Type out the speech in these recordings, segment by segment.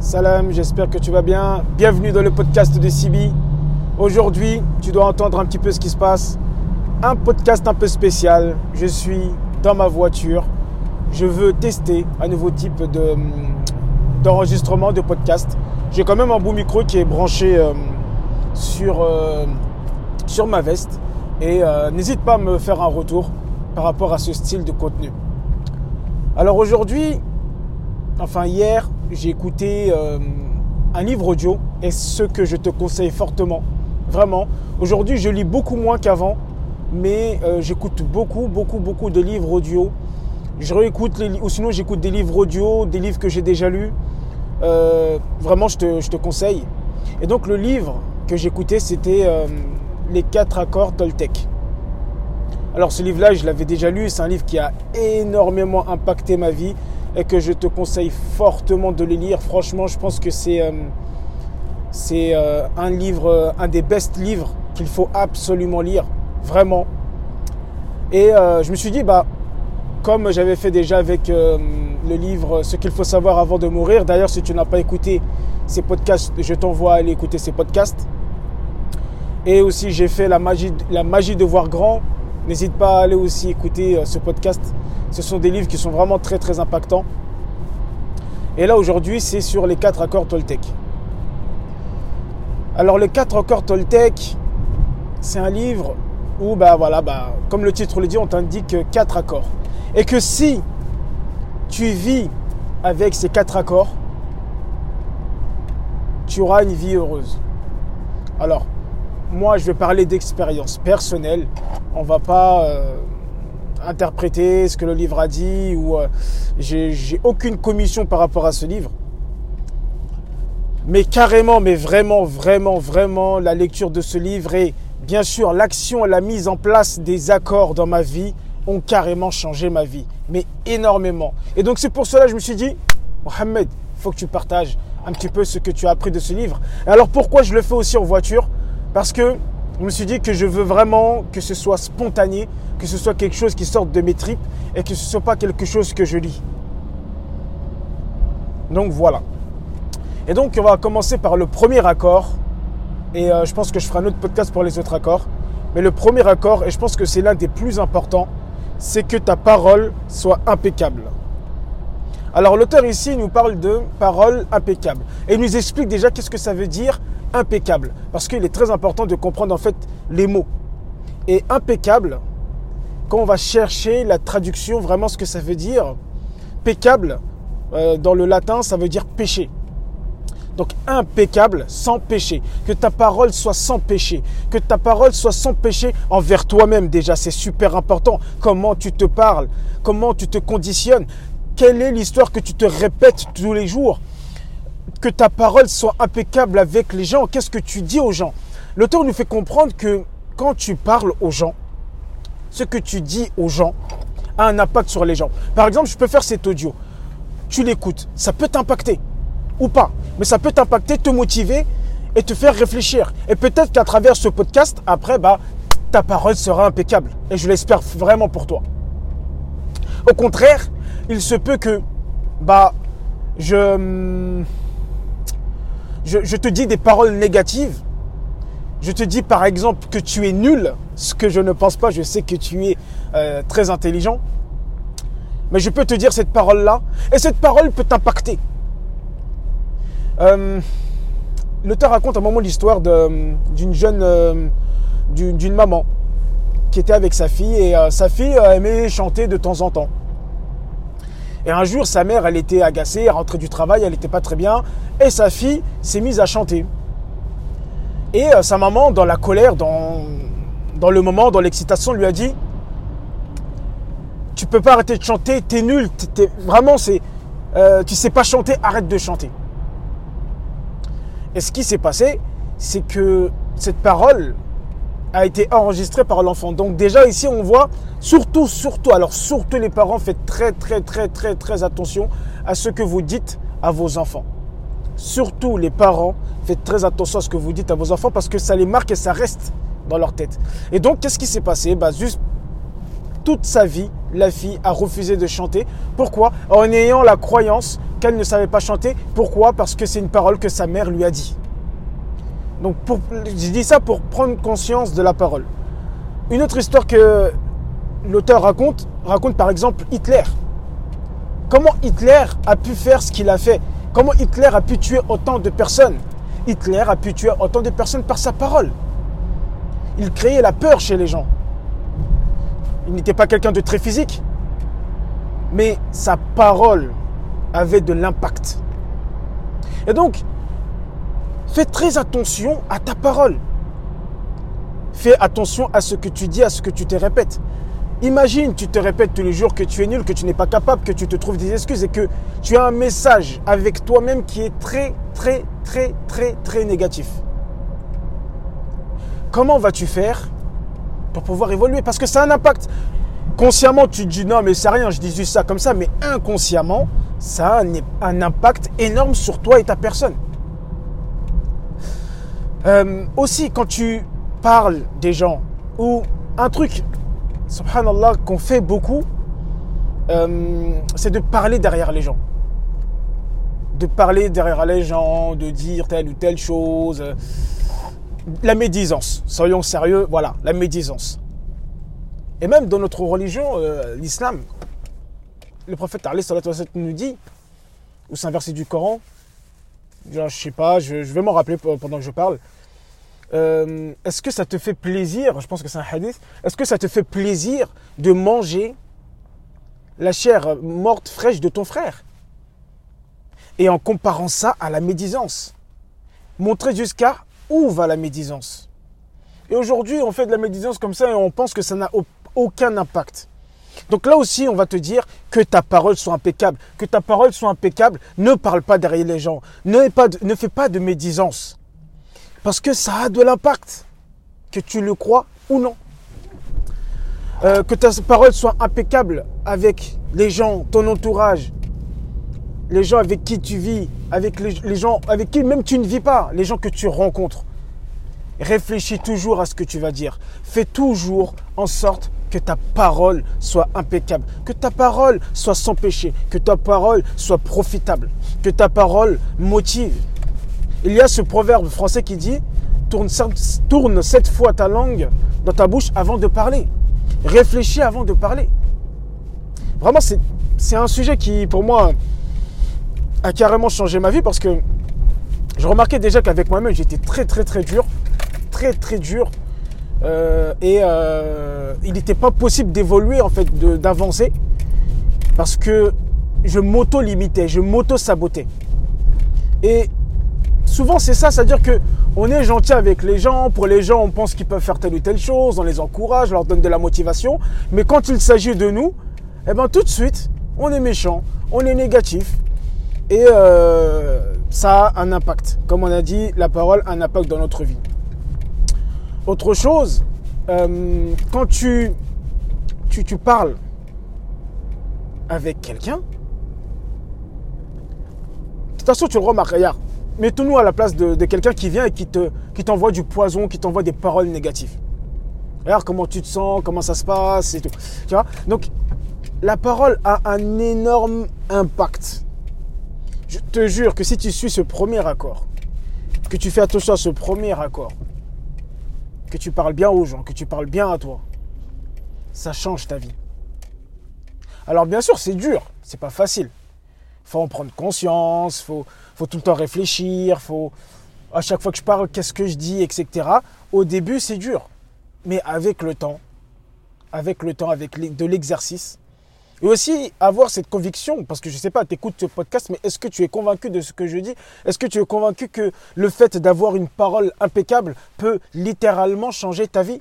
Salam, j'espère que tu vas bien. Bienvenue dans le podcast de Sibi. Aujourd'hui, tu dois entendre un petit peu ce qui se passe. Un podcast un peu spécial. Je suis dans ma voiture. Je veux tester un nouveau type de, d'enregistrement de podcast. J'ai quand même un beau micro qui est branché euh, sur, euh, sur ma veste. Et euh, n'hésite pas à me faire un retour par rapport à ce style de contenu. Alors aujourd'hui, enfin hier, j'ai écouté euh, un livre audio et ce que je te conseille fortement, vraiment. Aujourd'hui, je lis beaucoup moins qu'avant, mais euh, j'écoute beaucoup, beaucoup, beaucoup de livres audio. Je réécoute les ou sinon j'écoute des livres audio, des livres que j'ai déjà lus. Euh, vraiment, je te, je te, conseille. Et donc le livre que j'écoutais, c'était Les quatre accords Toltec. Alors ce livre-là, je l'avais déjà lu, c'est un livre qui a énormément impacté ma vie et que je te conseille fortement de le lire. Franchement, je pense que c'est euh, euh, un livre, euh, un des best livres qu'il faut absolument lire, vraiment. Et je me suis dit, bah, comme j'avais fait déjà avec le livre Ce qu'il faut savoir avant de mourir. D'ailleurs, si tu n'as pas écouté ces podcasts, je t'envoie à aller écouter ces podcasts. Et aussi, j'ai fait la magie de voir grand. N'hésite pas à aller aussi écouter euh, ce podcast. Ce sont des livres qui sont vraiment très très impactants. Et là aujourd'hui, c'est sur les quatre accords Toltec. Alors les quatre accords Toltec, c'est un livre où, bah voilà, bah, comme le titre le dit, on t'indique quatre accords. Et que si tu vis avec ces quatre accords, tu auras une vie heureuse. Alors, moi, je vais parler d'expérience personnelle. On va pas euh, interpréter ce que le livre a dit ou euh, j'ai aucune commission par rapport à ce livre. Mais carrément, mais vraiment, vraiment, vraiment, la lecture de ce livre et bien sûr l'action et la mise en place des accords dans ma vie ont carrément changé ma vie, mais énormément. Et donc c'est pour cela que je me suis dit, Mohamed, il faut que tu partages un petit peu ce que tu as appris de ce livre. Et alors pourquoi je le fais aussi en voiture? Parce que je me suis dit que je veux vraiment que ce soit spontané, que ce soit quelque chose qui sorte de mes tripes et que ce ne soit pas quelque chose que je lis. Donc voilà. Et donc on va commencer par le premier accord. Et euh, je pense que je ferai un autre podcast pour les autres accords. Mais le premier accord, et je pense que c'est l'un des plus importants, c'est que ta parole soit impeccable. Alors l'auteur ici nous parle de parole impeccable. Et il nous explique déjà qu'est-ce que ça veut dire impeccable. Parce qu'il est très important de comprendre en fait les mots. Et impeccable, quand on va chercher la traduction, vraiment ce que ça veut dire, peccable, euh, dans le latin, ça veut dire péché. Donc impeccable, sans péché. Que ta parole soit sans péché. Que ta parole soit sans péché envers toi-même déjà. C'est super important. Comment tu te parles? Comment tu te conditionnes? Quelle est l'histoire que tu te répètes tous les jours? Que ta parole soit impeccable avec les gens. Qu'est-ce que tu dis aux gens? L'auteur nous fait comprendre que quand tu parles aux gens, ce que tu dis aux gens a un impact sur les gens. Par exemple, je peux faire cet audio. Tu l'écoutes. Ça peut t'impacter ou pas. Mais ça peut t'impacter, te motiver et te faire réfléchir. Et peut-être qu'à travers ce podcast, après, bah, ta parole sera impeccable. Et je l'espère vraiment pour toi. Au contraire, il se peut que bah, je, je, te dis des paroles négatives. Je te dis par exemple que tu es nul, ce que je ne pense pas, je sais que tu es euh, très intelligent. Mais je peux te dire cette parole-là, et cette parole peut t'impacter. Euh, L'auteur raconte un moment l'histoire d'une jeune, euh, d'une maman qui était avec sa fille et sa fille aimait chanter de temps en temps. Et un jour, sa mère, elle était agacée, elle rentrait du travail, elle n'était pas très bien, et sa fille s'est mise à chanter. Et euh, sa maman, dans la colère, dans, le moment, dans l'excitation, lui a dit Tu peux pas arrêter de chanter, t'es nul, vraiment, c'est, euh, tu sais pas chanter, arrête de chanter. Et ce qui s'est passé, c'est que cette parole a été enregistrée par l'enfant. Donc déjà ici, on voit surtout, surtout, alors surtout les parents, faites très, très, très, très, très attention à ce que vous dites à vos enfants. Surtout les parents, faites très attention à ce que vous dites à vos enfants parce que ça les marque et ça reste dans leur tête. Et donc, qu'est-ce qui s'est passé? Bah, Juste toute sa vie, la fille a refusé de chanter. Pourquoi? En ayant la croyance qu'elle ne savait pas chanter. Pourquoi? Parce que c'est une parole que sa mère lui a dit. Donc je dis ça pour prendre conscience de la parole. Une autre histoire que l'auteur raconte, raconte par exemple Hitler. Comment Hitler a pu faire ce qu'il a fait? Comment Hitler a pu tuer autant de personnes? Hitler a pu tuer autant de personnes par sa parole. Il créait la peur chez les gens. Il n'était pas quelqu'un de très physique, mais sa parole avait de l'impact. Et donc, fais très attention à ta parole. Fais attention à ce que tu dis, à ce que tu te répètes. Imagine, tu te répètes tous les jours que tu es nul, que tu n'es pas capable, que tu te trouves des excuses et que tu as un message avec toi-même qui est très, très, très, très, très négatif. Comment vas-tu faire pour pouvoir évoluer? Parce que ça a un impact. Consciemment, tu te dis non, mais c'est rien, je dis juste ça comme ça, mais inconsciemment, ça a un, impact énorme sur toi et ta personne. Euh, aussi, quand tu parles des gens, ou un truc, subhanallah, qu'on fait beaucoup, euh, c'est de parler derrière les gens. De parler derrière les gens, de dire telle ou telle chose. La médisance, soyons sérieux, voilà, la médisance. Et même dans notre religion, euh, l'islam, le prophète nous dit, ou c'est un verset du Coran, je sais pas, je, vais m'en rappeler pendant que je parle. Euh, est-ce que ça te fait plaisir, je pense que c'est un hadith, est-ce que ça te fait plaisir de manger la chair morte fraîche de ton frère? Et en comparant ça à la médisance, montrer jusqu'à où va la médisance? Et aujourd'hui, on fait de la médisance comme ça et on pense que ça n'a aucun impact. Donc là aussi, on va te dire que ta parole soit impeccable. Que ta parole soit impeccable. Ne parle pas derrière les gens. Ne, fais pas de médisance. Parce que ça a de l'impact. Que tu le crois ou non. Euh, que ta parole soit impeccable avec les gens, ton entourage, les gens avec qui tu vis, avec les, gens avec qui même tu ne vis pas, les gens que tu rencontres. Réfléchis toujours à ce que tu vas dire. Fais toujours en sorte que ta parole soit impeccable, que ta parole soit sans péché, que ta parole soit profitable, que ta parole motive. Il y a ce proverbe français qui dit tourne, sept fois ta langue dans ta bouche avant de parler. Réfléchis avant de parler. Vraiment, c'est un sujet qui, pour moi, a carrément changé ma vie parce que je remarquais déjà qu'avec moi-même, j'étais très, très, très dur. Très, très dur. Euh, et euh, il n'était pas possible d'évoluer, en fait, d'avancer. Parce que je m'auto-limitais, je m'auto-sabotais. Et souvent, c'est ça, c'est-à-dire que on est gentil avec les gens. Pour les gens, on pense qu'ils peuvent faire telle ou telle chose, on les encourage, on leur donne de la motivation. Mais quand il s'agit de nous, eh ben, tout de suite, on est méchant, on est négatif, et euh, ça a un impact. Comme on a dit, la parole a un impact dans notre vie. Autre chose, euh, quand tu, tu, tu, parles avec quelqu'un, de toute façon, tu le remarques. Regarde, mettons-nous à la place de, de quelqu'un qui vient et qui t'envoie qui du poison, qui t'envoie des paroles négatives. Regarde comment tu te sens, comment ça se passe et tout. Tu vois? Donc, la parole a un énorme impact je te jure que si tu suis ce premier accord, que tu fais attention à ce premier accord, que tu parles bien aux gens, que tu parles bien à toi, ça change ta vie. Alors bien sûr, c'est dur, c'est pas facile. Faut en prendre conscience, faut, faut tout le temps réfléchir, faut à chaque fois que je parle, qu'est-ce que je dis, etc. Au début, c'est dur, mais avec le temps, avec le temps, avec de l'exercice, et aussi avoir cette conviction, parce que je ne sais pas, tu écoutes ce podcast, mais est-ce que tu es convaincu de ce que je dis? Est-ce que tu es convaincu que le fait d'avoir une parole impeccable peut littéralement changer ta vie?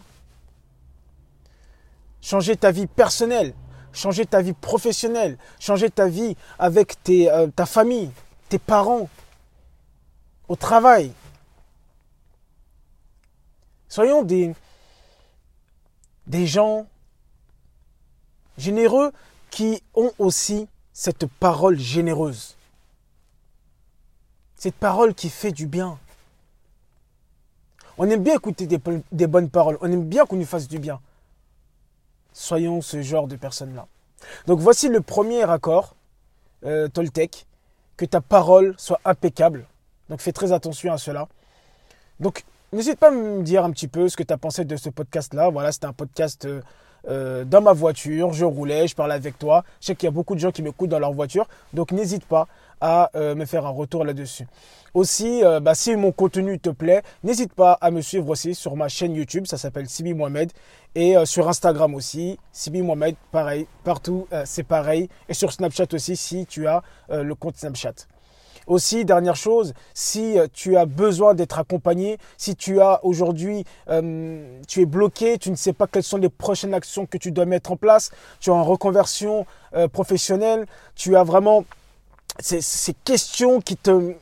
Changer ta vie personnelle, changer ta vie professionnelle, changer ta vie avec tes, euh, ta famille, tes parents, au travail? Soyons des, des gens généreux qui ont aussi cette parole généreuse. Cette parole qui fait du bien. On aime bien écouter des, bonnes paroles. On aime bien qu'on nous fasse du bien. Soyons ce genre de personnes-là. Donc voici le premier accord euh, Toltec que ta parole soit impeccable. Donc fais très attention à cela. Donc n'hésite pas à me dire un petit peu ce que tu as pensé de ce podcast-là. Voilà, c'était un podcast euh, euh, dans ma voiture, je roulais, je parlais avec toi. Je sais qu'il y a beaucoup de gens qui m'écoutent dans leur voiture, donc n'hésite pas à euh, me faire un retour là-dessus. Aussi, euh, bah, si mon contenu te plaît, n'hésite pas à me suivre aussi sur ma chaîne YouTube, ça s'appelle Sibi Mohamed, et sur Instagram aussi, Sibi Mohamed, pareil, partout c'est pareil, et sur Snapchat aussi si tu as le compte Snapchat. Aussi, dernière chose, si euh, tu as besoin d'être accompagné, si tu as aujourd'hui, euh, tu es bloqué, tu ne sais pas quelles sont les prochaines actions que tu dois mettre en place, tu es en reconversion euh, professionnelle, tu as vraiment ces, questions qui te,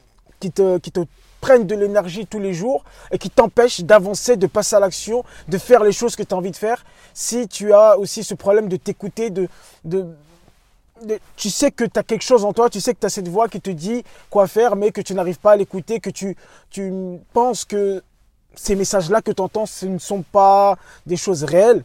prennent de l'énergie tous les jours et qui t'empêchent d'avancer, de passer à l'action, de faire les choses que tu as envie de faire. Si tu as aussi ce problème de t'écouter, de, tu sais que tu as quelque chose en toi, tu sais que tu as cette voix qui te dit quoi faire, mais que tu n'arrives pas à l'écouter, que tu, tu penses que ces messages-là que tu entends, ce ne sont pas des choses réelles.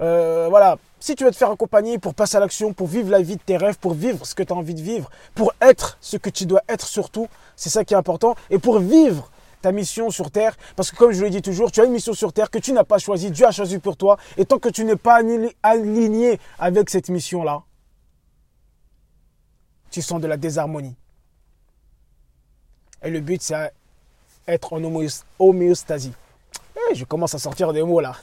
Euh, voilà, si tu veux te faire accompagner pour passer à l'action, pour vivre la vie de tes rêves, pour vivre ce que tu as envie de vivre, pour être ce que tu dois être surtout, c'est ça qui est important, et pour vivre ta mission sur Terre, parce que comme je le dis toujours, tu as une mission sur Terre que tu n'as pas choisie, Dieu a choisi pour toi, et tant que tu n'es pas aligné avec cette mission-là, tu sens de la désharmonie. Et le but, c'est être en homéostasie. Eh, je commence à sortir des mots là.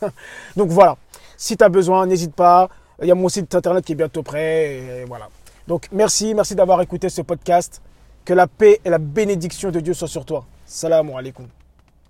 Donc voilà, si tu as besoin, n'hésite pas. Il y a mon site internet qui est bientôt prêt. Voilà. Donc merci, merci d'avoir écouté ce podcast. Que la paix et la bénédiction de Dieu soient sur toi. Salam alaikum.